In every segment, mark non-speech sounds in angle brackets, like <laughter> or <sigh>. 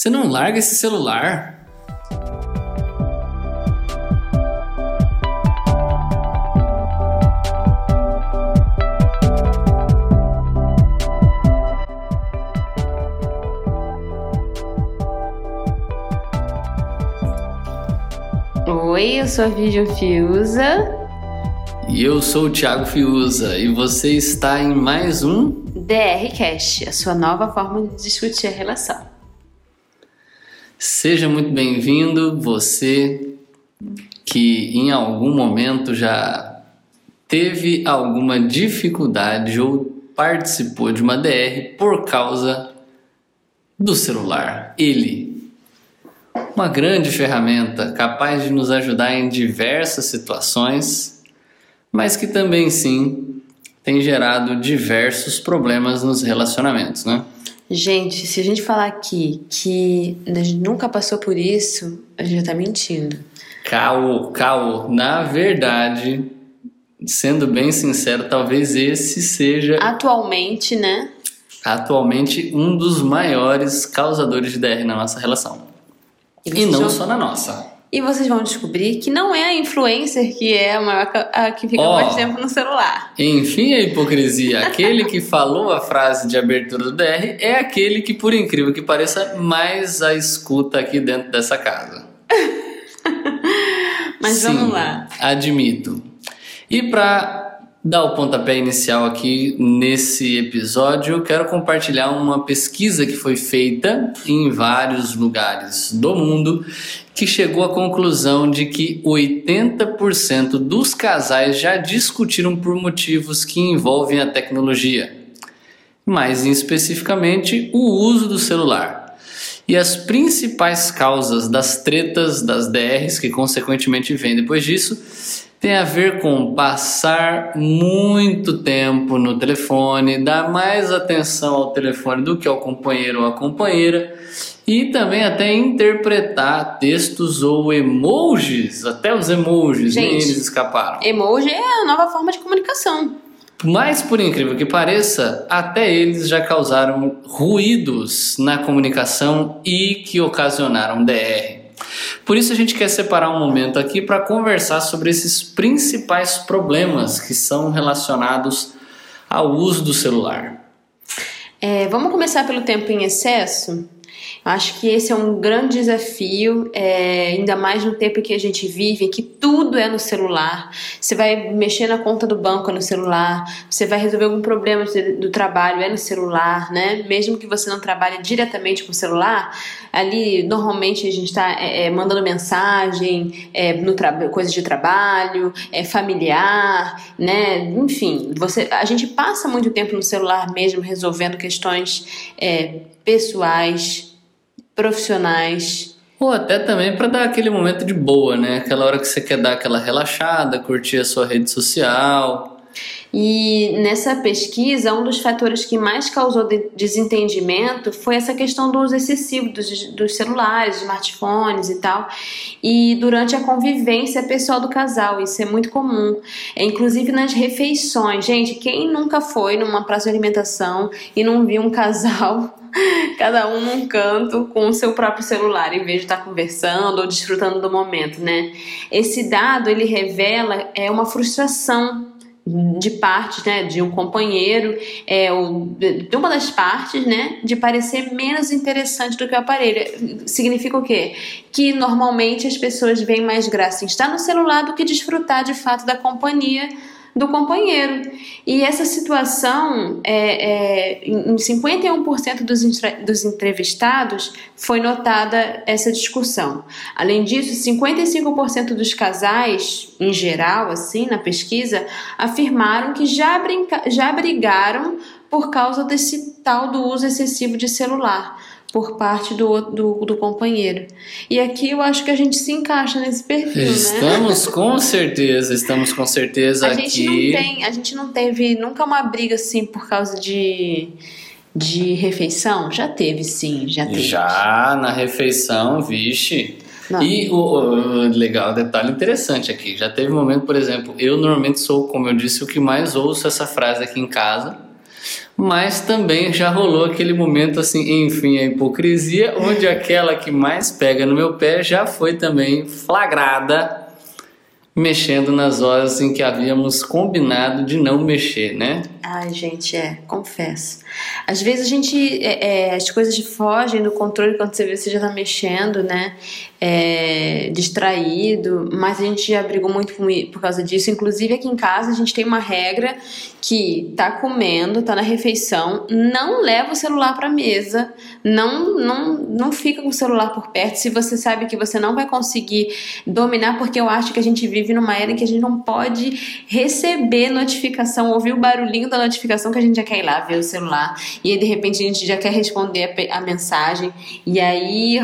Você não larga esse celular? Oi, eu sou a Vivian Fiuza. E eu sou o Thiago Fiuza e você está em mais um DR Cast, a sua nova forma de discutir a relação. Seja muito bem-vindo, você que em algum momento já teve alguma dificuldade ou participou de uma DR por causa do celular. Ele, uma grande ferramenta capaz de nos ajudar em diversas situações, mas que também sim tem gerado diversos problemas nos relacionamentos, né? Gente, se a gente falar aqui que a gente nunca passou por isso, a gente já tá mentindo. Caô, caô. Na verdade, sendo bem sincero, talvez esse seja Atualmente, né? atualmente um dos maiores causadores de DR na nossa relação. E vocês não vão- só na nossa. E vocês vão descobrir que não é a influencer que é a, maior, a que fica Ó. mais tempo no celular. Enfim, a hipocrisia. Aquele que falou a frase de abertura do DR é aquele que, por incrível que pareça, mais a escuta aqui dentro dessa casa. <laughs> Mas Sim, vamos lá. Admito. E para dar o pontapé inicial aqui nesse episódio, eu quero compartilhar uma pesquisa que foi feita em vários lugares do mundo que chegou à conclusão de que 80% dos casais já discutiram por motivos que envolvem a tecnologia, mais especificamente o uso do celular. E as principais causas das tretas, das DRs, que consequentemente vêm depois disso, tem a ver com passar muito tempo no telefone, dar mais atenção ao telefone do que ao companheiro ou à companheira, e também até interpretar textos ou emojis, até os emojis, nem Gente. eles escaparam. Emoji é a nova forma de comunicação. Mas, por incrível que pareça, até eles já causaram ruídos na comunicação e que ocasionaram DR. Por isso, a gente quer separar um momento aqui para conversar sobre esses principais problemas que são relacionados ao uso do celular. É, vamos começar pelo tempo em excesso? Acho que esse é um grande desafio, é, ainda mais no tempo que a gente vive, que tudo é no celular. Você vai mexer na conta do banco é no celular, você vai resolver algum problema do trabalho é no celular, né? Mesmo que você não trabalhe diretamente com o celular, ali normalmente a gente está mandando mensagem, é, no tra- coisa de trabalho, é familiar, né? Enfim, você, a gente passa muito tempo no celular mesmo resolvendo questões é, pessoais, profissionais. Ou até também para dar aquele momento de boa, né? Aquela hora que você quer dar aquela relaxada, curtir a sua rede social. E nessa pesquisa, um dos fatores que mais causou de- desentendimento foi essa questão do uso excessivo dos, dos celulares, smartphones e tal, e durante a convivência pessoal do casal, isso é muito comum. É, inclusive nas refeições. Gente, quem nunca foi numa praça de alimentação e não viu um casal, <laughs> cada um num canto, com o seu próprio celular, em vez de estar conversando ou desfrutando do momento, né? Esse dado, ele revela é uma frustração de parte, né, de um companheiro, é, ou de uma das partes, né, de parecer menos interessante do que o aparelho. Significa o quê? Que normalmente as pessoas veem mais graça em estar no celular do que desfrutar de fato da companhia do companheiro. E essa situação, é, é, em 51% dos, dos entrevistados, foi notada essa discussão. Além disso, 55% dos casais, em geral, assim, na pesquisa, afirmaram que já, brinca já brigaram por causa desse tal do uso excessivo de celular por parte do, do, do companheiro. E aqui eu acho que a gente se encaixa nesse perfil, né? Estamos <laughs> com certeza, estamos com certeza A gente não aqui. tem, a gente não teve nunca uma briga assim por causa de de refeição? Já teve, sim, já teve. Já na refeição, vixe. Não. E o, o- legal, detalhe interessante aqui. Já teve um momento, por exemplo, eu normalmente sou, como eu disse, o que mais ouço essa frase aqui em casa. Mas também já rolou aquele momento assim, enfim, a hipocrisia, onde aquela que mais pega no meu pé já foi também flagrada mexendo nas horas em que havíamos combinado de não mexer, né? Ai, gente, é, confesso. Às vezes a gente. É, é, as coisas fogem do controle quando você vê você já tá mexendo, né? É, distraído, mas a gente já brigou muito por causa disso. Inclusive aqui em casa a gente tem uma regra que tá comendo, tá na refeição, não leva o celular pra mesa, não, não, não fica com o celular por perto. Se você sabe que você não vai conseguir dominar, porque eu acho que a gente vive numa era em que a gente não pode receber notificação, ouvir o barulhinho da notificação que a gente já quer ir lá ver o celular. E aí, de repente, a gente já quer responder a, a mensagem. E aí,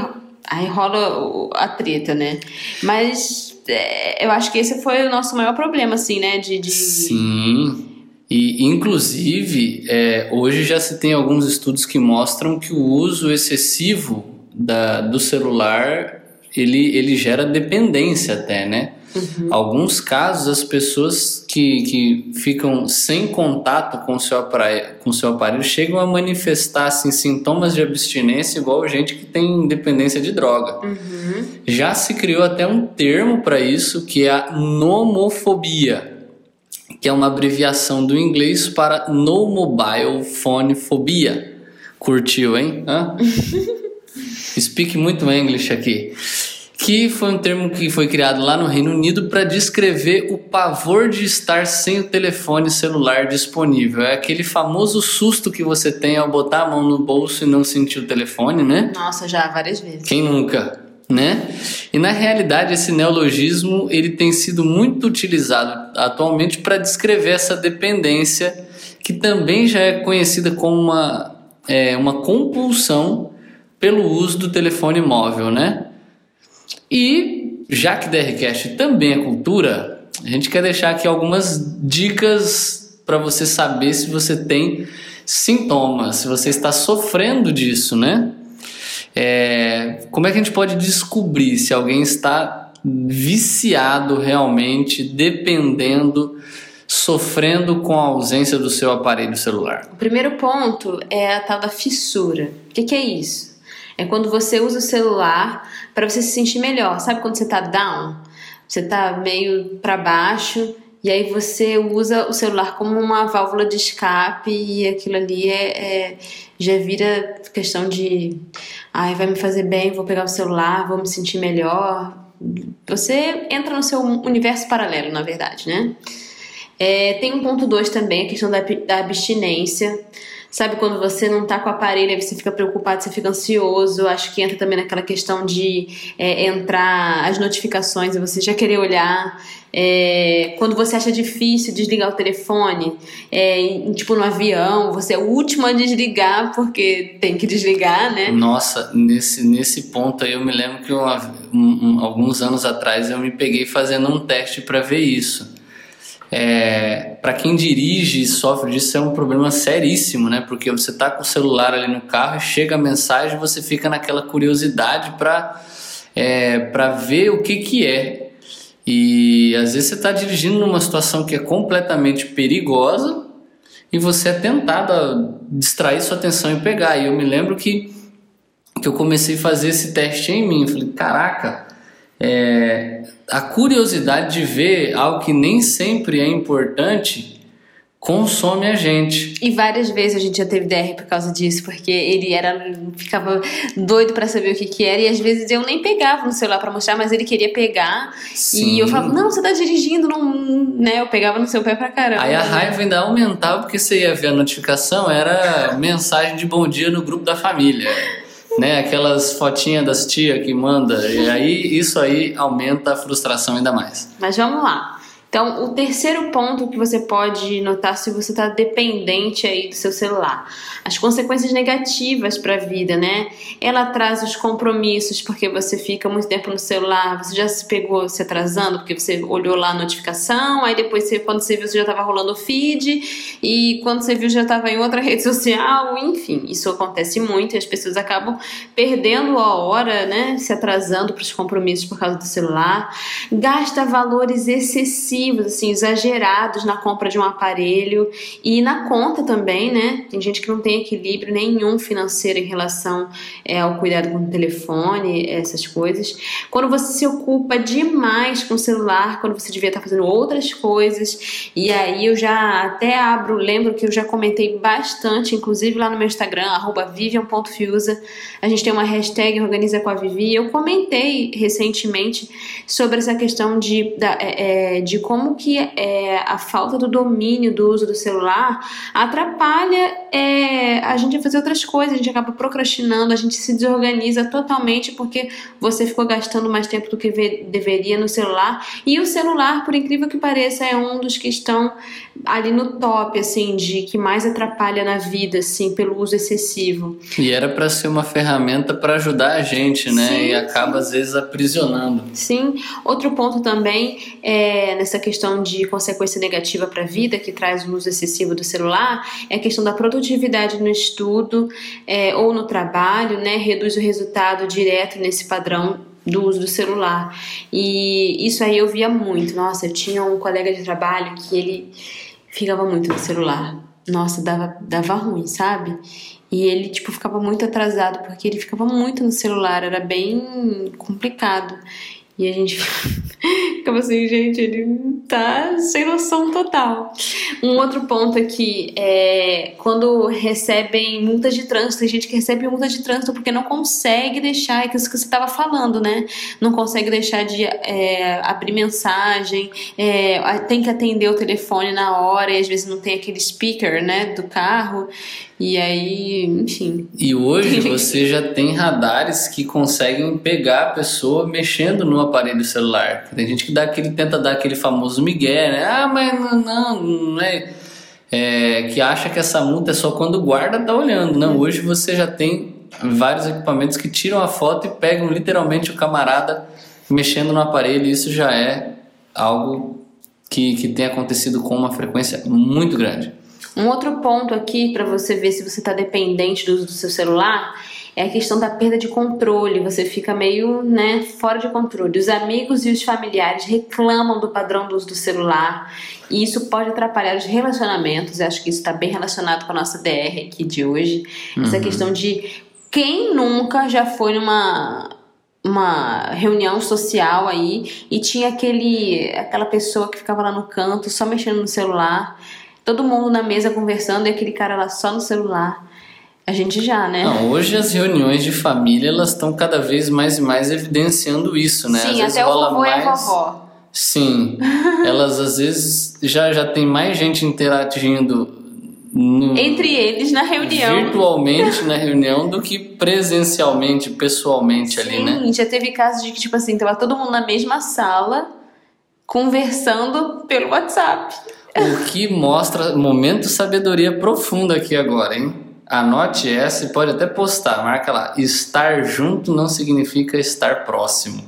aí rola a treta, né? Mas é, eu acho que esse foi o nosso maior problema, assim, né? De, de... Sim. E, inclusive, é, hoje já se tem alguns estudos que mostram que o uso excessivo da, do celular ele, ele gera dependência até, né? Uhum. Alguns casos, as pessoas que, que ficam sem contato com o seu aparelho, com seu aparelho chegam a manifestar assim, sintomas de abstinência, igual gente que tem dependência de droga. Uhum. Já se criou até um termo para isso, que é a nomofobia que é uma abreviação do inglês para No Mobile Phone Phobia. Curtiu, hein? <laughs> Speak muito English aqui que foi um termo que foi criado lá no Reino Unido para descrever o pavor de estar sem o telefone celular disponível. É aquele famoso susto que você tem ao botar a mão no bolso e não sentir o telefone, né? Nossa, já várias vezes. Quem nunca? Né? E na realidade esse neologismo ele tem sido muito utilizado atualmente para descrever essa dependência que também já é conhecida como uma, é, uma compulsão pelo uso do telefone móvel, né? E já que DRCast também é cultura, a gente quer deixar aqui algumas dicas para você saber se você tem sintomas, se você está sofrendo disso, né? É, como é que a gente pode descobrir se alguém está viciado realmente, dependendo, sofrendo com a ausência do seu aparelho celular? O primeiro ponto é a tal da fissura. O que, que é isso? É quando você usa o celular para você se sentir melhor. Sabe quando você tá down? Você tá meio para baixo e aí você usa o celular como uma válvula de escape e aquilo ali é, é já vira questão de ai, vai me fazer bem, vou pegar o celular, vou me sentir melhor. Você entra no seu universo paralelo, na verdade, né? É, tem um ponto 2 também, a questão da, da abstinência. Sabe quando você não tá com o aparelho, você fica preocupado, você fica ansioso. Acho que entra também naquela questão de é, entrar as notificações e você já querer olhar. É, quando você acha difícil desligar o telefone, é, tipo no avião, você é o último a desligar porque tem que desligar, né? Nossa, nesse, nesse ponto aí eu me lembro que um, um, alguns anos atrás eu me peguei fazendo um teste para ver isso. É, para quem dirige e sofre disso é um problema seríssimo, né? Porque você tá com o celular ali no carro chega a mensagem, você fica naquela curiosidade para é, para ver o que que é. E às vezes você está dirigindo numa situação que é completamente perigosa e você é tentado a distrair sua atenção e pegar. E eu me lembro que que eu comecei a fazer esse teste em mim. Falei, caraca, é, a curiosidade de ver algo que nem sempre é importante consome a gente. E várias vezes a gente já teve DR por causa disso, porque ele era ficava doido para saber o que que era e às vezes eu nem pegava no celular para mostrar, mas ele queria pegar Sim. e eu falava: "Não, você tá dirigindo, não, né? Eu pegava no seu pé pra caramba". Aí a raiva ainda aumentava porque você ia ver a notificação, era mensagem de bom dia no grupo da família né? Aquelas fotinhas das tia que manda. E aí isso aí aumenta a frustração ainda mais. Mas vamos lá. Então, o terceiro ponto que você pode notar se você está dependente aí do seu celular, as consequências negativas para a vida, né? Ela traz os compromissos porque você fica muito tempo no celular, você já se pegou se atrasando porque você olhou lá a notificação, aí depois você, quando você viu você já estava rolando o feed e quando você viu já estava em outra <laughs> rede social, enfim, isso acontece muito e as pessoas acabam perdendo a hora, né? Se atrasando para os compromissos por causa do celular, gasta valores excessivos excessivos, assim, exagerados na compra de um aparelho e na conta também, né? Tem gente que não tem equilíbrio nenhum financeiro em relação é, ao cuidado com o telefone, essas coisas. Quando você se ocupa demais com o celular, quando você devia estar fazendo outras coisas, e aí eu já até abro, lembro que eu já comentei bastante, inclusive lá no meu Instagram, vivian.fiusa, a gente tem uma hashtag Organiza com a Vivi, eu comentei recentemente sobre essa questão de, da, é, é, de como que é, a falta do domínio do uso do celular atrapalha é, a gente a fazer outras coisas, a gente acaba procrastinando, a gente se desorganiza totalmente porque você ficou gastando mais tempo do que deveria no celular. E o celular, por incrível que pareça, é um dos que estão ali no top, assim, de que mais atrapalha na vida, assim, pelo uso excessivo. E era para ser uma ferramenta para ajudar a gente, né? Sim, e acaba sim. às vezes aprisionando. Sim. Outro ponto também é nessa questão de consequência negativa para a vida que traz o uso excessivo do celular é a questão da produtividade no estudo é, ou no trabalho, né? Reduz o resultado direto nesse padrão do uso do celular. E isso aí eu via muito. Nossa, eu tinha um colega de trabalho que ele ficava muito no celular. Nossa, dava, dava ruim, sabe? E ele, tipo, ficava muito atrasado porque ele ficava muito no celular, era bem complicado. E a gente <laughs> ficava assim, gente, ele tá sem noção total. Um outro ponto aqui é quando recebem multas de trânsito, tem gente que recebe multa de trânsito porque não consegue deixar, é isso que você estava falando, né? Não consegue deixar de é, abrir mensagem, é, tem que atender o telefone na hora e às vezes não tem aquele speaker, né, do carro. E aí, enfim. E hoje <laughs> você já tem radares que conseguem pegar a pessoa mexendo no aparelho celular. Tem gente que dá aquele, tenta dar aquele famoso migué, né? Ah, mas não, não, não é, é, Que acha que essa multa é só quando o guarda tá olhando. Não, hoje você já tem vários equipamentos que tiram a foto e pegam literalmente o camarada mexendo no aparelho. Isso já é algo que, que tem acontecido com uma frequência muito grande. Um outro ponto aqui para você ver se você está dependente do uso do seu celular é a questão da perda de controle. Você fica meio, né, fora de controle. Os amigos e os familiares reclamam do padrão do uso do celular e isso pode atrapalhar os relacionamentos. Eu acho que isso está bem relacionado com a nossa DR aqui de hoje. Uhum. Essa questão de quem nunca já foi numa uma reunião social aí e tinha aquele aquela pessoa que ficava lá no canto só mexendo no celular todo mundo na mesa conversando e aquele cara lá só no celular. A gente já, né? Não, hoje as reuniões de família elas estão cada vez mais e mais evidenciando isso, né? Sim, até o vovô mais... e a vovó. Sim, <laughs> elas às vezes já, já tem mais gente interagindo no... entre eles na reunião. Virtualmente na reunião do que presencialmente, pessoalmente Sim, ali, né? Sim, já teve casos de que, tipo assim, tava todo mundo na mesma sala conversando pelo WhatsApp. O que mostra momento sabedoria profunda aqui agora, hein? Anote essa e pode até postar, marca lá. Estar junto não significa estar próximo.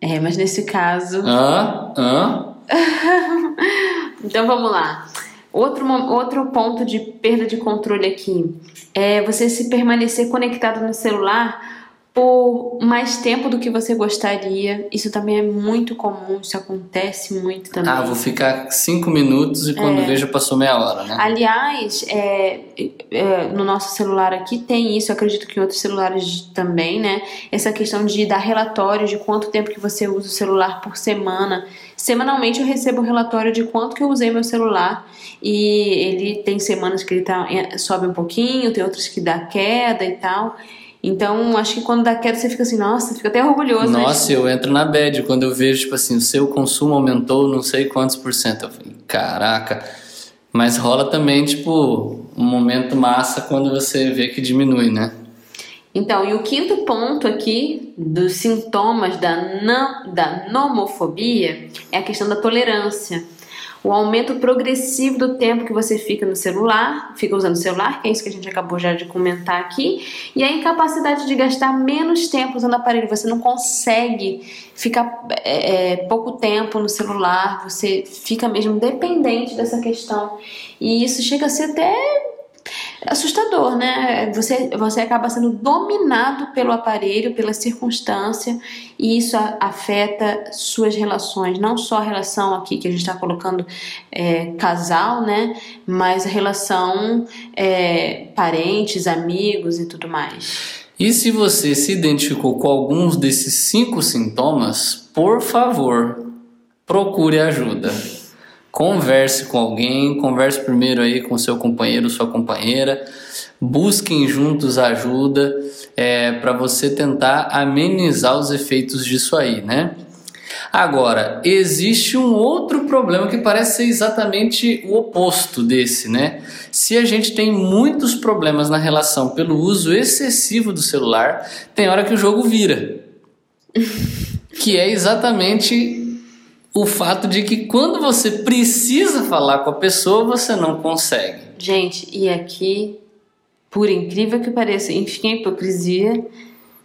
É, mas nesse caso. Hã? Hã? <laughs> então vamos lá. Outro, outro ponto de perda de controle aqui é você se permanecer conectado no celular por mais tempo do que você gostaria. Isso também é muito comum, isso acontece muito também. Ah, vou ficar cinco minutos e quando é. vejo passou meia hora, né? Aliás, é, é, no nosso celular aqui tem isso, acredito que em outros celulares também, né? Essa questão de dar relatório de quanto tempo que você usa o celular por semana. Semanalmente eu recebo relatório de quanto que eu usei meu celular e ele tem semanas que ele tá, é, sobe um pouquinho, tem outras que dá queda e tal. Então, acho que quando dá queda, você fica assim, nossa, fica até orgulhoso. Né? Nossa, eu entro na bad quando eu vejo, tipo assim, o seu consumo aumentou não sei quantos por cento. Eu falei, caraca. Mas rola também, tipo, um momento massa quando você vê que diminui, né? Então, e o quinto ponto aqui dos sintomas da, não, da nomofobia é a questão da tolerância o aumento progressivo do tempo que você fica no celular, fica usando o celular, que é isso que a gente acabou já de comentar aqui, e a incapacidade de gastar menos tempo usando o aparelho. Você não consegue ficar é, é, pouco tempo no celular, você fica mesmo dependente dessa questão. E isso chega a ser até assustador, né? Você, você acaba sendo dominado pelo aparelho, pela circunstância, e isso afeta suas relações, não só a relação aqui que a gente está colocando é, casal, né? Mas a relação é, parentes, amigos e tudo mais. E se você se identificou com alguns desses cinco sintomas, por favor, procure ajuda. Converse com alguém, converse primeiro aí com seu companheiro, sua companheira, busquem juntos ajuda é, para você tentar amenizar os efeitos disso aí, né? Agora, existe um outro problema que parece ser exatamente o oposto desse, né? Se a gente tem muitos problemas na relação pelo uso excessivo do celular, tem hora que o jogo vira. <laughs> que é exatamente o fato de que quando você precisa falar com a pessoa, você não consegue. Gente, e aqui, por incrível que pareça, enfim, a hipocrisia,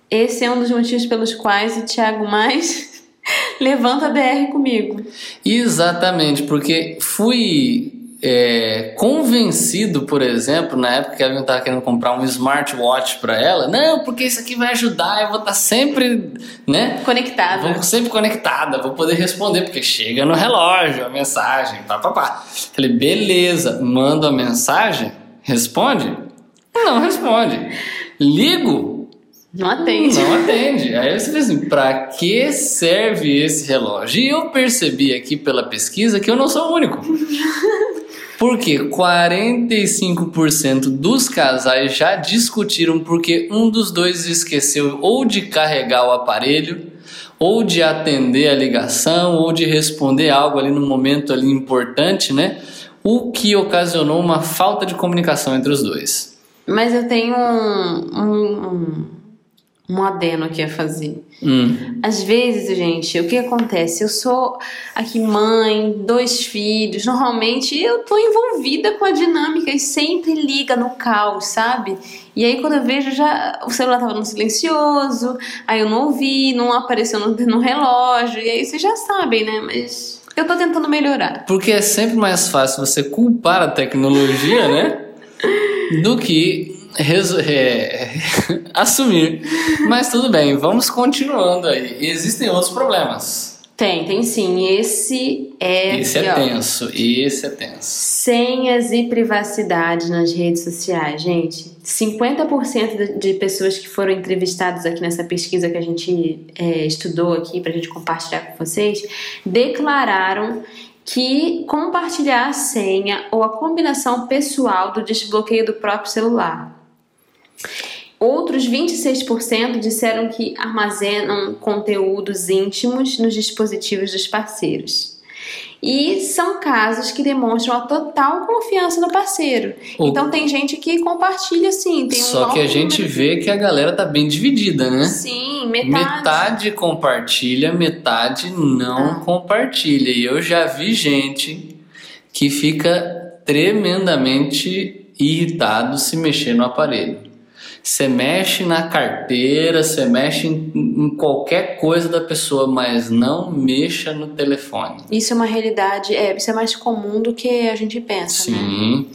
esse é um dos motivos pelos quais o Thiago mais <laughs> Levanta a BR comigo. Exatamente, porque fui é, convencido, por exemplo, na época que a Evelyn estava querendo comprar um smartwatch para ela, não, porque isso aqui vai ajudar, eu vou estar tá sempre, né? Conectada. Vou sempre conectada, vou poder responder, porque chega no relógio a mensagem, pá, pá, pá. Falei, beleza, mando a mensagem, responde? Não responde. Ligo, não atende. Não atende. Aí você diz assim, para que serve esse relógio? E eu percebi aqui pela pesquisa que eu não sou o único. Porque 45% dos casais já discutiram porque um dos dois esqueceu ou de carregar o aparelho, ou de atender a ligação, ou de responder algo ali no momento ali importante, né? O que ocasionou uma falta de comunicação entre os dois. Mas eu tenho um, um um adeno aqui a fazer. Hum. Às vezes, gente, o que acontece? Eu sou aqui mãe, dois filhos, normalmente eu tô envolvida com a dinâmica e sempre liga no caos, sabe? E aí quando eu vejo já o celular tava no silencioso, aí eu não ouvi, não apareceu no, no relógio, e aí vocês já sabem, né? Mas eu tô tentando melhorar. Porque é sempre mais fácil você culpar a tecnologia, né? <laughs> Do que é, <laughs> assumir. Mas tudo bem, vamos continuando aí. Existem outros problemas. Tem, tem sim. Esse é. Esse é tenso. Esse é tenso. Senhas e privacidade nas redes sociais, gente. 50% de pessoas que foram entrevistadas aqui nessa pesquisa que a gente é, estudou aqui para a gente compartilhar com vocês declararam que compartilhar a senha ou a combinação pessoal do desbloqueio do próprio celular Outros 26% disseram que armazenam conteúdos íntimos nos dispositivos dos parceiros. E são casos que demonstram a total confiança no parceiro. O... Então tem gente que compartilha sim. Tem um Só que a gente vê que a galera tá bem dividida, né? Sim, metade. Metade compartilha, metade não ah. compartilha. E eu já vi gente que fica tremendamente irritado se mexer no aparelho. Você mexe na carteira, você mexe em, em, qualquer coisa da pessoa, mas não mexa no telefone. Isso é uma realidade, é, isso é mais comum do que a gente pensa, né? Sim. Né?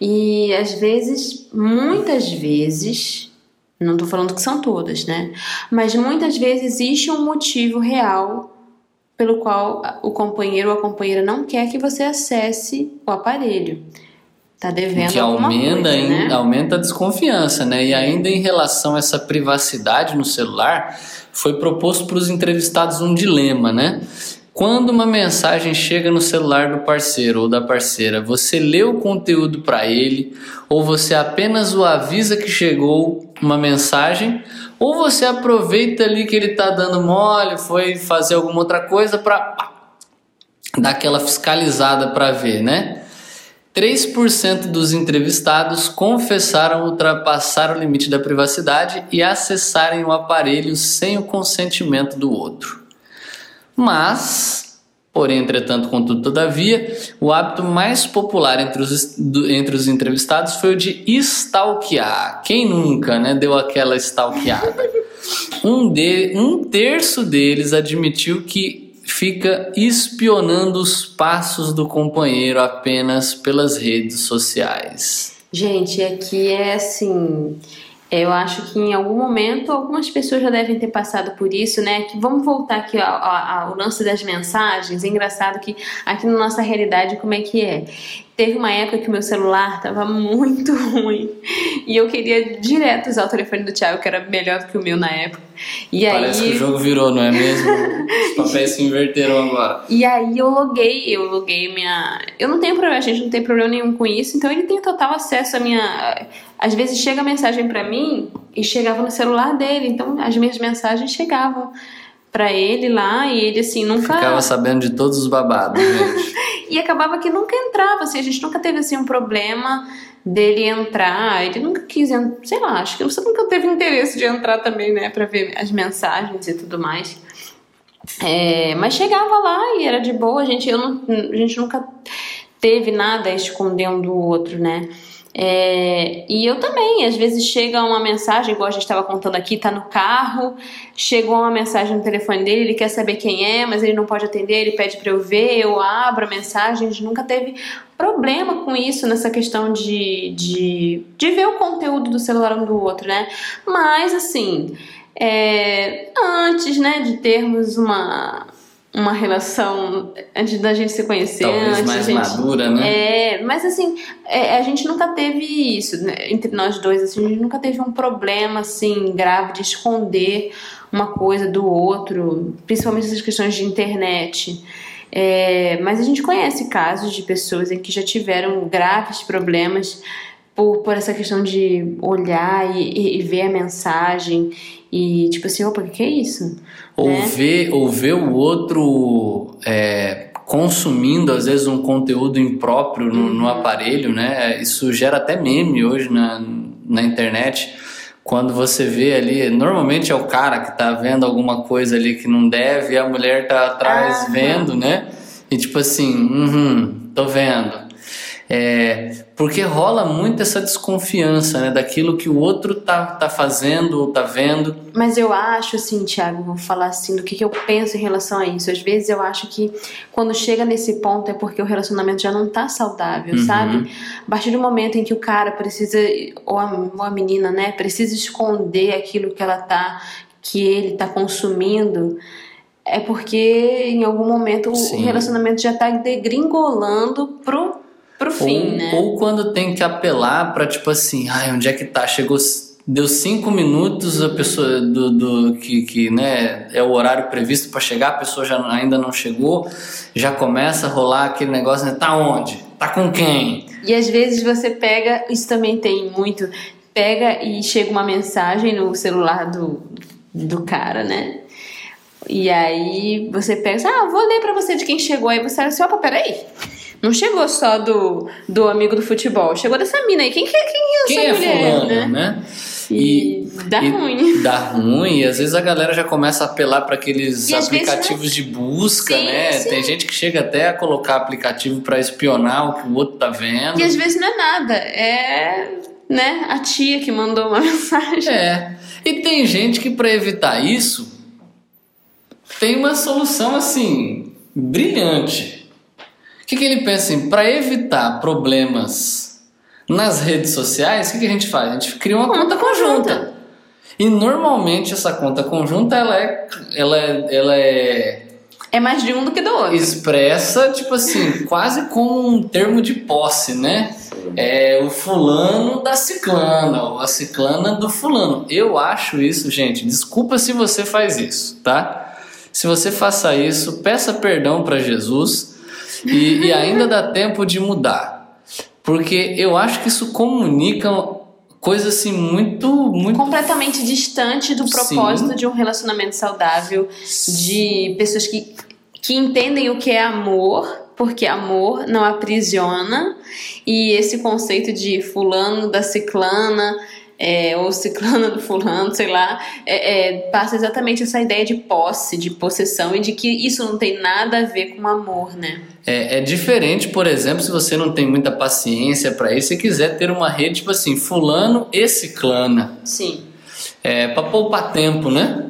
E às vezes, muitas vezes, não estou falando que são todas, né? Mas muitas vezes existe um motivo real pelo qual o companheiro ou a companheira não quer que você acesse o aparelho. Tá devendo que aumenta, coisa, né? aumenta a desconfiança, né? E ainda em relação a essa privacidade no celular, foi proposto para os entrevistados um dilema, né? Quando uma mensagem chega no celular do parceiro ou da parceira, você lê o conteúdo para ele ou você apenas o avisa que chegou uma mensagem ou você aproveita ali que ele está dando mole, foi fazer alguma outra coisa para dar aquela fiscalizada para ver, né? 3% dos entrevistados confessaram ultrapassar o limite da privacidade e acessarem o aparelho sem o consentimento do outro. Mas, porém, entretanto, contudo, todavia, o hábito mais popular entre os, entre os entrevistados foi o de stalkear. Quem nunca né, deu aquela stalkeada? <laughs> Um, de, um terço deles admitiu que fica espionando os passos do companheiro apenas pelas redes sociais. Gente, aqui é assim. Eu acho que em algum momento algumas pessoas já devem ter passado por isso, né? Que vamos voltar aqui ao, ao, ao lance das mensagens. É engraçado que aqui na nossa realidade como é que é. Teve uma época que o meu celular tava muito <laughs> ruim e eu queria direto usar o telefone do Thiago, que era melhor do que o meu na época. E Parece aí... que o jogo virou, não é mesmo? Os <laughs> papéis se inverteram agora. E aí eu loguei, eu loguei minha. Eu não tenho problema, a gente não tem problema nenhum com isso, então ele tem total acesso à minha. Às vezes chega a mensagem para mim e chegava no celular dele, então as minhas mensagens chegavam para ele lá e ele assim nunca ficava sabendo de todos os babados <laughs> e acabava que nunca entrava assim a gente nunca teve assim um problema dele entrar. Ele nunca quis sei lá acho que você nunca teve interesse de entrar também né para ver as mensagens e tudo mais. É, mas chegava lá e era de boa a gente eu não, a gente nunca teve nada a esconder um do outro né é, e eu também, às vezes chega uma mensagem, igual a gente estava contando aqui, tá no carro, chegou uma mensagem no telefone dele, ele quer saber quem é, mas ele não pode atender, ele pede para eu ver, eu abro a mensagem, a gente nunca teve problema com isso nessa questão de, de, de ver o conteúdo do celular um do outro, né? Mas assim, é, antes, né, de termos uma uma relação antes da gente se conhecer. Talvez mais gente, madura, né? É, mas assim, é, a gente nunca teve isso, né, entre nós dois, assim, a gente nunca teve um problema, assim, grave de esconder uma coisa do outro, principalmente essas questões de internet. É, mas a gente conhece casos de pessoas em que já tiveram graves problemas por, por essa questão de olhar e, e, e ver a mensagem e tipo assim, opa, o que, que é isso? Ou, né? ver, ou ver o outro é, consumindo, às vezes, um conteúdo impróprio no, Uhum. no aparelho, né? Isso gera até meme hoje na, na internet. Quando você vê ali, normalmente é o cara que tá vendo alguma coisa ali que não deve e a mulher tá atrás Aham. vendo, né? E tipo assim, uhum, tô vendo. É, porque rola muito essa desconfiança, né? Daquilo que o outro tá, tá fazendo ou tá vendo. Mas eu acho, assim, Thiago, vou falar assim do que, que eu penso em relação a isso. Às vezes eu acho que quando chega nesse ponto é porque o relacionamento já não tá saudável, Uhum. sabe? A partir do momento em que o cara precisa, ou a, ou a menina, né, precisa esconder aquilo que ela tá, que ele tá consumindo. É porque em algum momento o Sim. relacionamento já tá degringolando pro, pro fim, ou, né? ou quando tem que apelar pra tipo assim, ai, onde é que tá? Chegou, deu cinco minutos, a pessoa do, do que, que né, é o horário previsto pra chegar, a pessoa já ainda não chegou, já começa a rolar aquele negócio, né? Tá onde? Tá com quem? E às vezes você pega, isso também tem muito, pega e chega uma mensagem no celular do, do cara, né? E aí você pega, ah, vou ler pra você de quem chegou. Aí você olha assim, opa, peraí. Não chegou só do, do amigo do futebol, chegou dessa mina aí. Quem, que, quem é essa Quem é mulher, fulano, né? né? E, dá e ruim. Dá ruim, e às vezes a galera já começa a apelar para aqueles E vezes, aplicativos de busca, Sim, né? sim. Tem gente que chega até a colocar aplicativo para espionar o que o outro tá vendo. E às vezes não é nada, é né, a tia que mandou uma <laughs> mensagem. É. E tem gente que para evitar isso tem uma solução assim brilhante. O que, que ele pensa assim? Para evitar problemas nas redes sociais, o que, que a gente faz? A gente cria uma conta conjunta. E normalmente essa conta conjunta ela é, ela é, ela é É mais de um do que do outro. expressa, tipo assim, quase com um termo de posse, né? É o fulano da ciclana, ou a ciclana do fulano. Eu acho isso, gente. Desculpa se você faz isso, tá? Se você faça isso, peça perdão para Jesus e, e ainda dá tempo de mudar. Porque eu acho que isso comunica coisa assim muito, muito completamente distante do propósito Sim. de um relacionamento saudável, de pessoas que, que entendem o que é amor, porque amor não aprisiona, e esse conceito de fulano da ciclana. é, ou ciclana do fulano, sei lá, é, é, passa exatamente essa ideia de posse, de possessão e de que isso não tem nada a ver com amor, né? É, é diferente, por exemplo, se você não tem muita paciência para isso e quiser ter uma rede tipo assim, fulano e ciclana. Sim. É, para poupar tempo, né?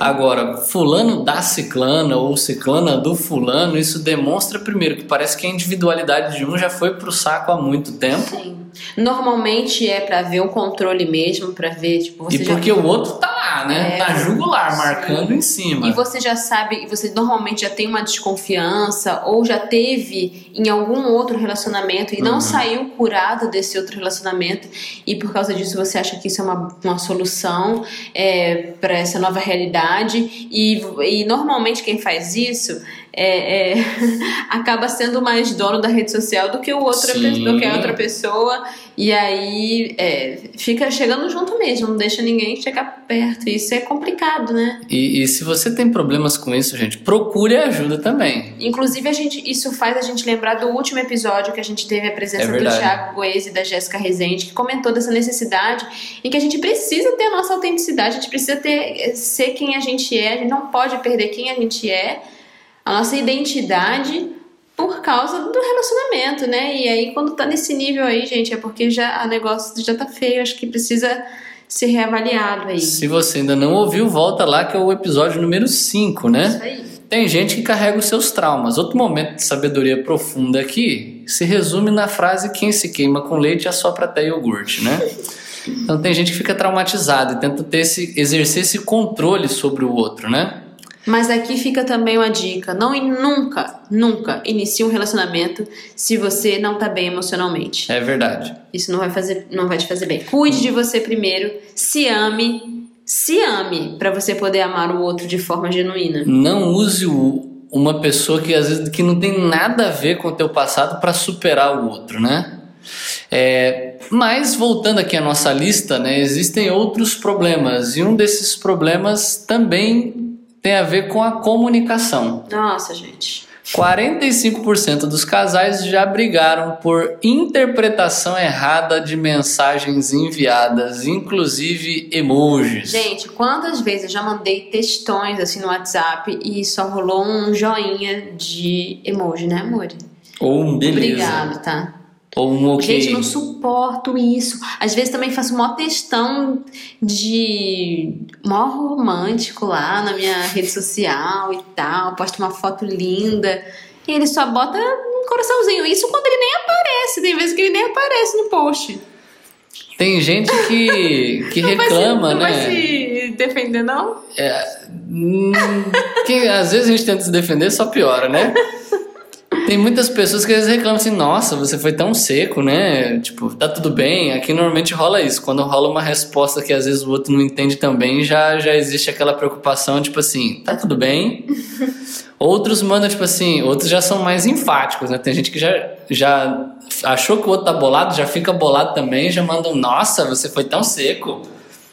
Agora, fulano da ciclana ou ciclana do fulano, isso demonstra primeiro que parece que a individualidade de um já foi pro saco há muito tempo. Sim. Normalmente é para ver o controle mesmo, para ver, tipo, você e porque o outro tá lá, né? É, na jugular, sim. marcando em cima. E você já sabe, você normalmente já tem uma desconfiança ou já teve em algum outro relacionamento e não Uhum. saiu curado desse outro relacionamento e por causa disso você acha que isso é uma, uma solução é, para essa nova realidade e, e normalmente quem faz isso é, é, <laughs> acaba sendo mais dono da rede social do que o outro do que a outra pessoa e aí é, fica chegando junto mesmo, não deixa ninguém chegar perto. Isso é complicado, né? E, e se você tem problemas com isso, gente, procure ajuda também. Inclusive, a gente, isso faz a gente lembrar do último episódio que a gente teve a presença É do. Thiago Goes e da Jéssica Rezende, que comentou dessa necessidade em que a gente precisa ter a nossa autenticidade, a gente precisa ter, ser quem a gente é, a gente não pode perder quem a gente é, a nossa identidade por causa do relacionamento, né? E aí, quando tá nesse nível aí, gente, é porque já o negócio já tá feio, acho que precisa ser reavaliado aí. Se você ainda não ouviu, volta lá que é o episódio número 5, né? Isso aí. Tem gente que carrega os seus traumas. Outro momento de sabedoria profunda aqui se resume na frase: quem se queima com leite assopra até iogurte, né? Então tem gente que fica traumatizada e tenta ter esse, exercer esse controle sobre o outro, né? Mas aqui fica também uma dica: não e nunca, nunca inicie um relacionamento se você não tá bem emocionalmente. É verdade. Isso não vai fazer, não vai te fazer bem. Cuide de você primeiro, se ame, se ame para você poder amar o outro de forma genuína. Não use o- uma pessoa que às vezes que não tem nada a ver com o teu passado para superar o outro, né? É, mas voltando aqui à nossa lista, né, existem outros problemas e um desses problemas também tem a ver com a comunicação. Nossa, gente. 45% dos casais já brigaram por interpretação errada de mensagens enviadas, inclusive emojis. Gente, quantas vezes eu já mandei textões assim no WhatsApp e só rolou um joinha de emoji, né, amor? Ou um beleza. Obrigado, tá? Ou um ok. Gente, não suporto isso. Às vezes também faço mó textão de mó romântico lá na minha rede social e tal. Posto uma foto linda. E ele só bota um coraçãozinho. Isso quando ele nem aparece. Tem vezes que ele nem aparece no post. Tem gente que, que <laughs> Não vai se- reclama, não né? vai se defender, não? Hum, que às vezes a gente tenta se defender, só piora, né? <laughs> Tem muitas pessoas que às vezes reclamam assim, nossa, você foi tão seco, né? Tipo, tá tudo bem. Aqui normalmente rola isso. Quando rola uma resposta que às vezes o outro não entende também, já, já existe aquela preocupação, tipo assim, tá tudo bem. <laughs> Outros mandam, tipo assim, outros já são mais enfáticos, né? Tem gente que já, já achou que o outro tá bolado, já fica bolado também, já mandam, nossa, você foi tão seco.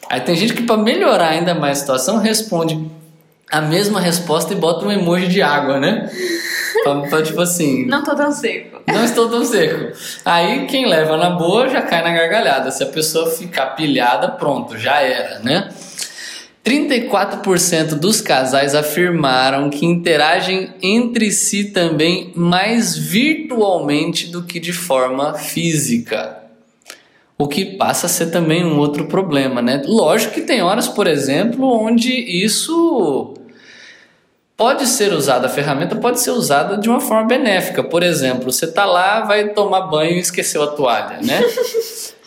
Aí tem gente que, pra melhorar ainda mais a situação, responde a mesma resposta e bota um emoji de água, né? Pra, pra, tipo assim, Não tô tão seco. não estou tão seco. Aí quem leva na boa já cai na gargalhada. Se a pessoa ficar pilhada, pronto, já era, né? 34% dos casais afirmaram que interagem entre si também mais virtualmente do que de forma física. O que passa a ser também um outro problema, né? Lógico que tem horas, por exemplo, onde isso pode ser usada, a ferramenta pode ser usada de uma forma benéfica. Por exemplo, você tá lá, vai tomar banho e esqueceu a toalha, né? <laughs>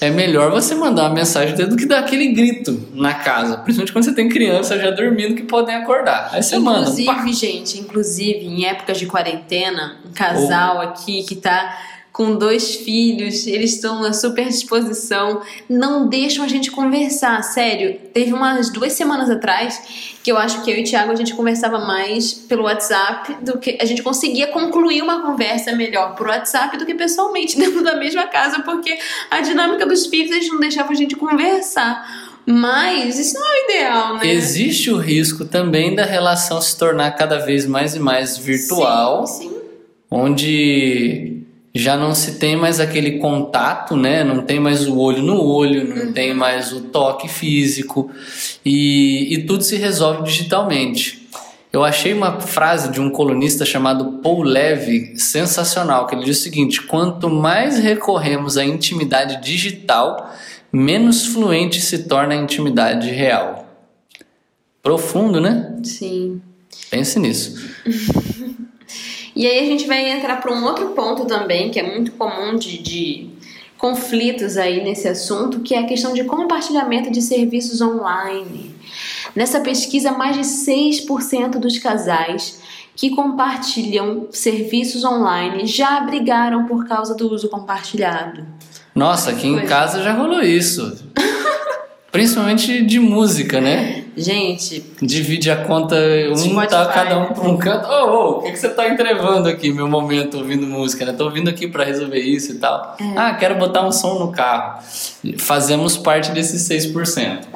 É melhor você mandar uma mensagem do que dar aquele grito na casa, principalmente quando você tem criança já dormindo que podem acordar. Aí você manda, Inclusive, gente, inclusive, em épocas de quarentena, um casal aqui que tá com dois filhos, eles estão na super disposição, não deixam a gente conversar, sério. Teve umas duas semanas atrás que eu acho que eu e o Thiago a gente conversava mais pelo WhatsApp do que a gente conseguia concluir uma conversa melhor por WhatsApp do que pessoalmente <laughs> dentro da mesma casa, porque a dinâmica dos filhos eles não deixavam a gente conversar. Mas isso não é o ideal, né? Existe o risco também da relação se tornar cada vez mais e mais virtual, Sim, sim. onde já não se tem mais aquele contato, né? Não tem mais o olho no olho, não tem mais o toque físico e, e tudo se resolve digitalmente. Eu achei uma frase de um colunista chamado Paul Levy sensacional, que ele diz o seguinte: quanto mais recorremos à intimidade digital, menos fluente se torna a intimidade real. Profundo, né? Sim. Pense nisso. <laughs> E aí a gente vai entrar para um outro ponto também, que é muito comum de, de conflitos aí nesse assunto, que é a questão de compartilhamento de serviços online. Nessa pesquisa, mais de 6% dos casais que compartilham serviços online já brigaram por causa do uso compartilhado. Nossa, aqui em casa já rolou isso. <laughs> Principalmente de música, né? Gente, Divide a conta, um Spotify. tá cada um pra um canto. Ô, ô, o que, que você tá entrevando aqui, meu momento, ouvindo música, né? Tô ouvindo aqui pra resolver isso e tal. É. Ah, quero botar um som no carro. Fazemos parte desses 6%.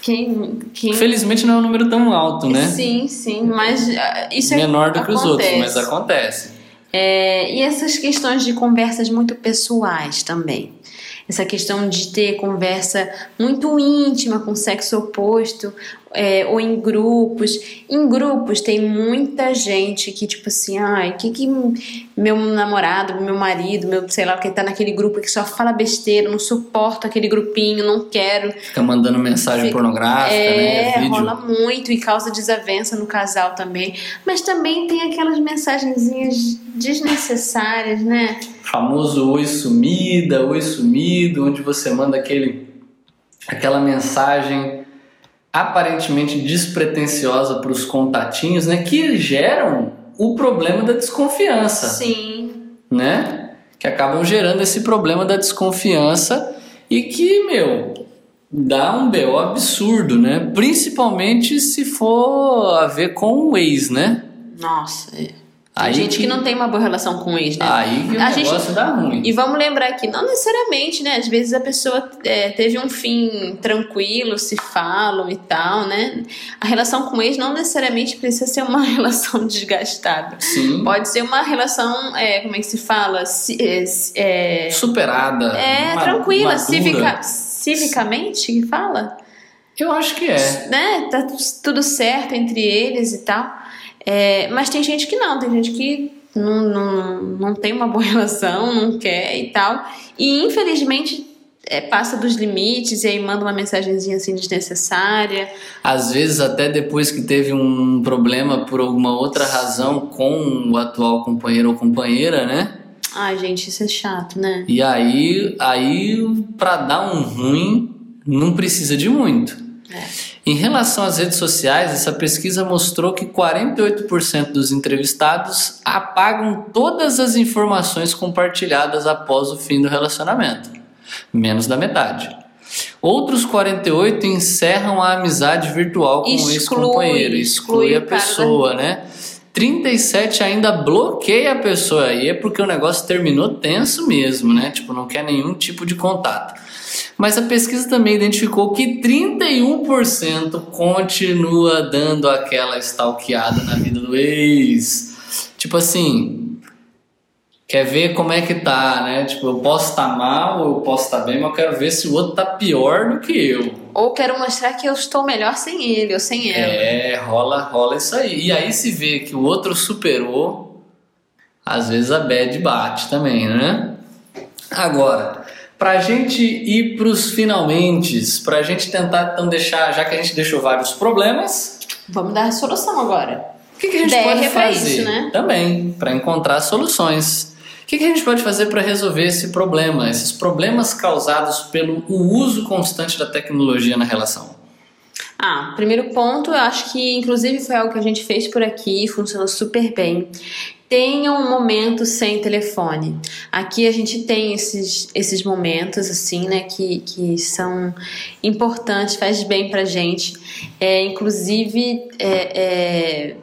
quem. quem... Felizmente não é um número tão alto, né? Sim, sim, mas ah, isso é Menor do que os outros, acontece. mas acontece. É, e essas questões de conversas muito pessoais também. Essa questão de ter conversa muito íntima com o sexo oposto, é, ou em grupos. Em grupos tem muita gente que, tipo assim, ai, que que meu namorado, meu marido, meu, sei lá, que tá naquele grupo que só fala besteira, não suporto aquele grupinho, não quero. Fica mandando mensagem Fica- pornográfica, É, né? Vídeo. rola muito e causa desavença no casal também. Mas também tem aquelas mensagenzinhas desnecessárias, né? famoso oi sumida, oi sumido, onde você manda aquele, aquela mensagem aparentemente despretensiosa para os contatinhos, né? Que geram o problema da desconfiança, Sim. né? Que acabam gerando esse problema da desconfiança e que, meu, dá um BO absurdo, né? Principalmente se for a ver com o ex, né? Nossa, é. Tem Aí gente que... que- não tem uma boa relação com o ex, né? Aí que o A gente- negócio dá ruim. E vamos lembrar que não necessariamente, né? Às vezes a pessoa é, teve um fim tranquilo, se falam e tal, né? A relação com o ex não necessariamente precisa ser uma <laughs> relação desgastada. Sim. Pode ser uma relação, é, como é que se fala? Si- é, é, Superada. é ma- tranquila, madura. civica, civicamente que fala? Eu acho que é. né? Tá tudo certo entre eles e tal. É, mas tem gente que não, tem gente que não, não, não tem uma boa <laughs> relação, não quer e tal. E infelizmente é, passa dos limites e aí manda uma mensagenzinha assim desnecessária. Às vezes, até depois que teve um problema por alguma outra razão com o atual companheiro ou companheira, né? Ai, gente, isso é chato, né? E aí, aí para dar um ruim, não precisa de muito. Em relação às redes sociais, essa pesquisa mostrou que 48% dos entrevistados apagam todas as informações compartilhadas após o fim do relacionamento, menos da metade. Outros 48 encerram a amizade virtual com o Exclui, ex-companheiro, exclui exclui a o cara pessoa, né? 37 ainda bloqueia a pessoa e é porque o negócio terminou tenso mesmo, né? Tipo, não quer nenhum tipo de contato. Mas a pesquisa também identificou que 31% continua dando aquela stalkeada na vida do ex. Tipo assim, quer ver como é que tá, né? Tipo, eu posso estar mal, eu posso estar bem, mas eu quero ver se o outro tá pior do que eu. Ou quero mostrar que eu estou melhor sem ele ou sem ela. É, rola, rola isso aí. E aí se vê que o outro superou, às vezes a bad bate também, né? Agora, pra gente ir pros finalmente, pra gente tentar então deixar, já que a gente deixou vários problemas, Vamos dar a solução agora. o que, que a gente DR pode é fazer? isso, né? Também, para encontrar soluções. O que, que a gente pode fazer para resolver esse problema, esses problemas causados pelo uso constante da tecnologia na relação? Ah, primeiro ponto, eu acho que inclusive foi algo que a gente fez por aqui, funcionou super bem. Tenha um momento sem telefone. Aqui a gente tem esses, esses momentos, assim, né, que, que são importantes, faz bem pra gente. É, inclusive, é, é,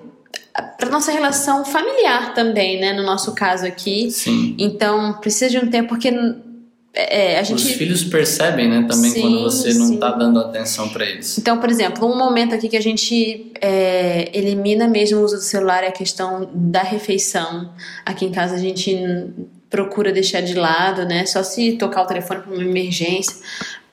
para nossa relação familiar também, né, no nosso caso aqui. Sim. Então, precisa de um tempo, porque é, a Os gente. filhos percebem, né, também Sim, quando você não está dando atenção para eles. Então, por exemplo, um momento aqui que a gente é, elimina mesmo o uso do celular é a questão da refeição. Aqui em casa a gente procura deixar de lado, né? Só se tocar o telefone para uma emergência.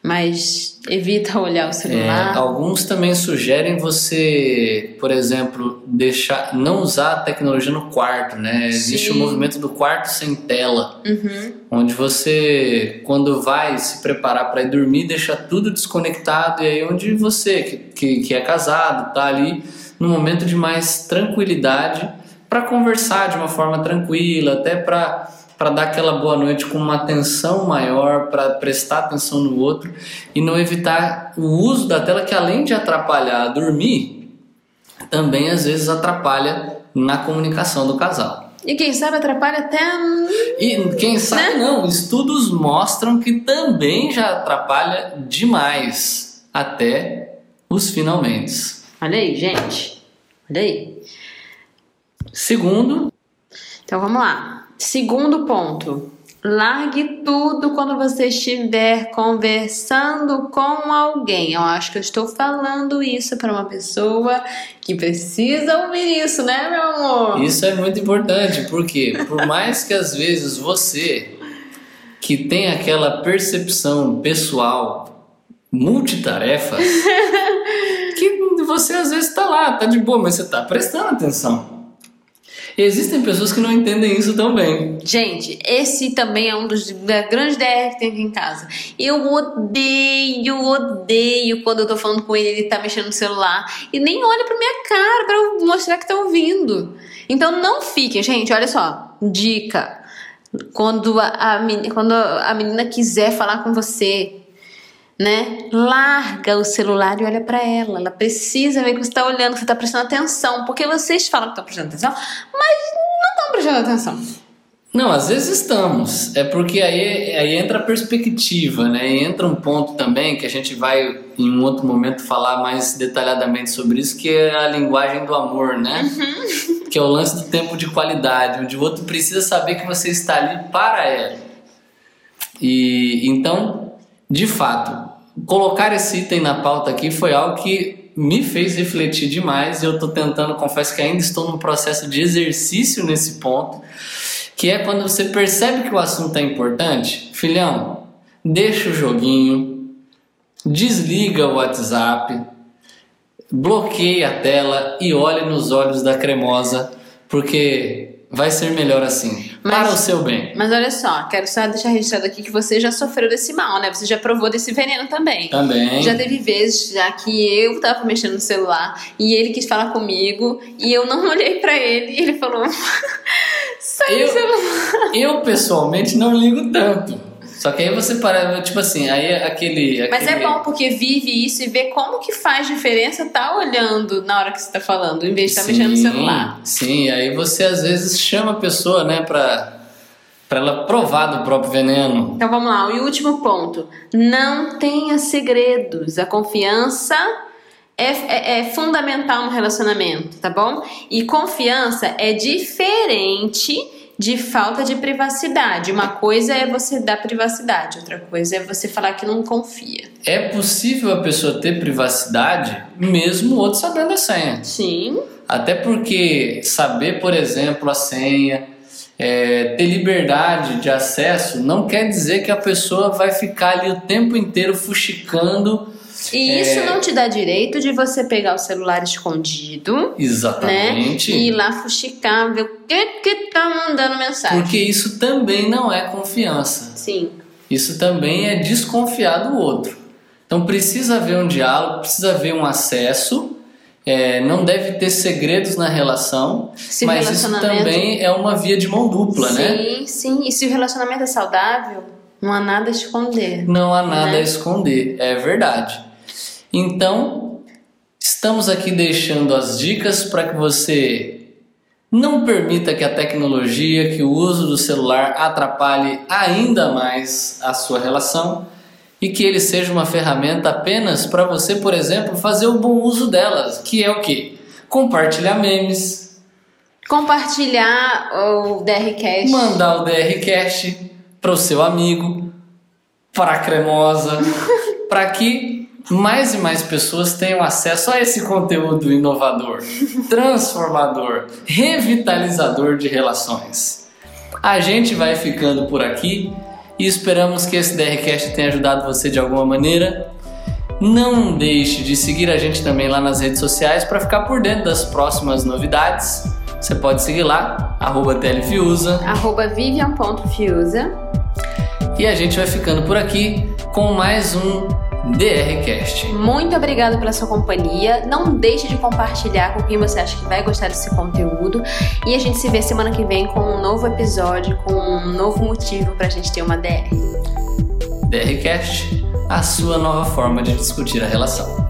Mas evita <laughs> olhar o É, celular. alguns também sugerem você, por exemplo, deixar, não usar a tecnologia no quarto, né? Existe o Sim. movimento do quarto sem tela, Uhum. onde você, quando vai se preparar para ir dormir, deixa tudo desconectado e aí onde você, que, que, que é casado, tá ali no momento de mais tranquilidade para conversar de uma forma tranquila, até para para dar aquela boa noite com uma atenção maior, para prestar atenção no outro e não evitar o uso da tela que além de atrapalhar a dormir, também às vezes atrapalha na comunicação do casal. E quem sabe atrapalha até. E quem sabe não, estudos mostram que também já atrapalha demais até os finalmente. Olha aí, gente. Olha aí. Segundo, Então vamos lá. Segundo ponto. Largue tudo quando você estiver conversando com alguém. Eu acho que eu estou falando isso para uma pessoa que precisa ouvir isso, né, meu amor? isso é muito importante, porque por mais que às vezes você que tem aquela percepção pessoal multitarefas, <laughs> que você às vezes está lá, tá de boa, mas você está prestando atenção. Existem pessoas que não entendem isso tão bem. Gente, esse também é um dos grandes DR que tem aqui em casa. Eu odeio, odeio quando eu tô falando com ele, ele tá mexendo no celular e nem olha pra minha cara pra eu mostrar que tá ouvindo. Então não fiquem, gente, olha só. Dica. Quando a, a, quando a menina quiser falar com você, né? Larga o celular e olha pra ela. Ela precisa ver que você tá olhando, que você tá prestando atenção. Porque vocês falam que estão prestando atenção, mas não estão prestando atenção. Não, às vezes estamos. É porque aí, aí entra a perspectiva, né? E entra um ponto também que a gente vai em um outro momento falar mais detalhadamente sobre isso, que é a linguagem do amor, né? Que é o lance do tempo de qualidade, onde o outro precisa saber que você está ali para ela. E então, de fato, colocar esse item na pauta aqui foi algo que me fez refletir demais e eu tô tentando, confesso que ainda estou num processo de exercício nesse ponto, que é quando você percebe que o assunto é importante, filhão, deixa o joguinho, desliga o WhatsApp, bloqueia a tela e olhe nos olhos da cremosa, porque vai ser melhor assim, Mas- para o seu bem. Mas olha só, quero só deixar registrado aqui que você já sofreu desse mal, né? Você já provou desse veneno também. Também. Já teve vezes já que eu tava mexendo no celular e ele quis falar comigo e eu não <laughs> olhei pra ele e ele falou: <laughs> Sai Eu- do celular. Eu pessoalmente não ligo tanto. Só que aí você para, tipo assim, aí é aquele. Mas é aquele- bom porque vive isso e vê como que faz diferença tá olhando na hora que você tá falando, em vez de estar mexendo no celular. Sim, aí você às vezes chama a pessoa, né, pra, pra ela provar do próprio veneno. Então vamos lá, e o último ponto. Não tenha segredos. A confiança é, é- é fundamental no relacionamento, tá bom? E confiança é diferente de falta de privacidade. Uma coisa é você dar privacidade, outra coisa é você falar que não confia. É possível a pessoa ter privacidade mesmo o outro sabendo a senha. Sim. Até porque saber, por exemplo, a senha, é, ter liberdade de acesso, não quer dizer que a pessoa vai ficar ali o tempo inteiro fuxicando. E É. isso não te dá direito de você pegar o celular escondido, Exatamente. né? E ir lá fuxicar, ver o que que tá mandando mensagem. Porque isso também não é confiança. Sim. Isso também é desconfiar do outro. Então precisa haver um diálogo, precisa haver um acesso. é, não deve ter segredos na relação, Se mas isso também é uma via de mão dupla, né? Sim, sim. E se o relacionamento é saudável, não há nada a esconder. Não há nada Né? a esconder, é verdade. Então, estamos aqui deixando as dicas para que você não permita que a tecnologia, que o uso do celular atrapalhe ainda mais a sua relação e que ele seja uma ferramenta apenas para você, por exemplo, fazer o bom uso delas, que é o que? Compartilhar memes, Compartilhar o DRCast. mandar o DRcast para o seu amigo, para a cremosa, <laughs> para que mais e mais pessoas tenham acesso a esse conteúdo inovador, <laughs> transformador, revitalizador de relações. A gente vai ficando por aqui e esperamos que esse DRCast tenha ajudado você de alguma maneira. Não deixe de seguir a gente também lá nas redes sociais para ficar por dentro das próximas novidades. Você pode seguir lá, arroba telefiusa. Arroba vivian.fiusa. E a gente vai ficando por aqui com mais um DRCast. Muito obrigado pela sua companhia. Não deixe de compartilhar com quem você acha que vai gostar desse conteúdo. E a gente se vê semana que vem com um novo episódio, com um novo motivo para a gente ter uma DR. DRCast, a sua nova forma de discutir a relação.